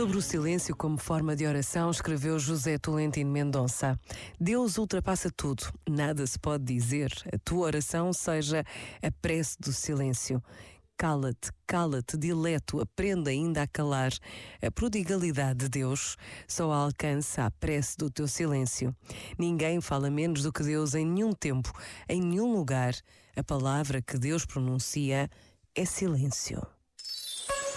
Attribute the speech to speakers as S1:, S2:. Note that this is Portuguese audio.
S1: Sobre o silêncio como forma de oração, escreveu José Tolentino Mendonça. Deus ultrapassa tudo, nada se pode dizer. A tua oração seja a prece do silêncio. Cala-te, cala-te, dileto, aprenda ainda a calar. A prodigalidade de Deus só alcança a prece do teu silêncio. Ninguém fala menos do que Deus em nenhum tempo, em nenhum lugar. A palavra que Deus pronuncia é silêncio.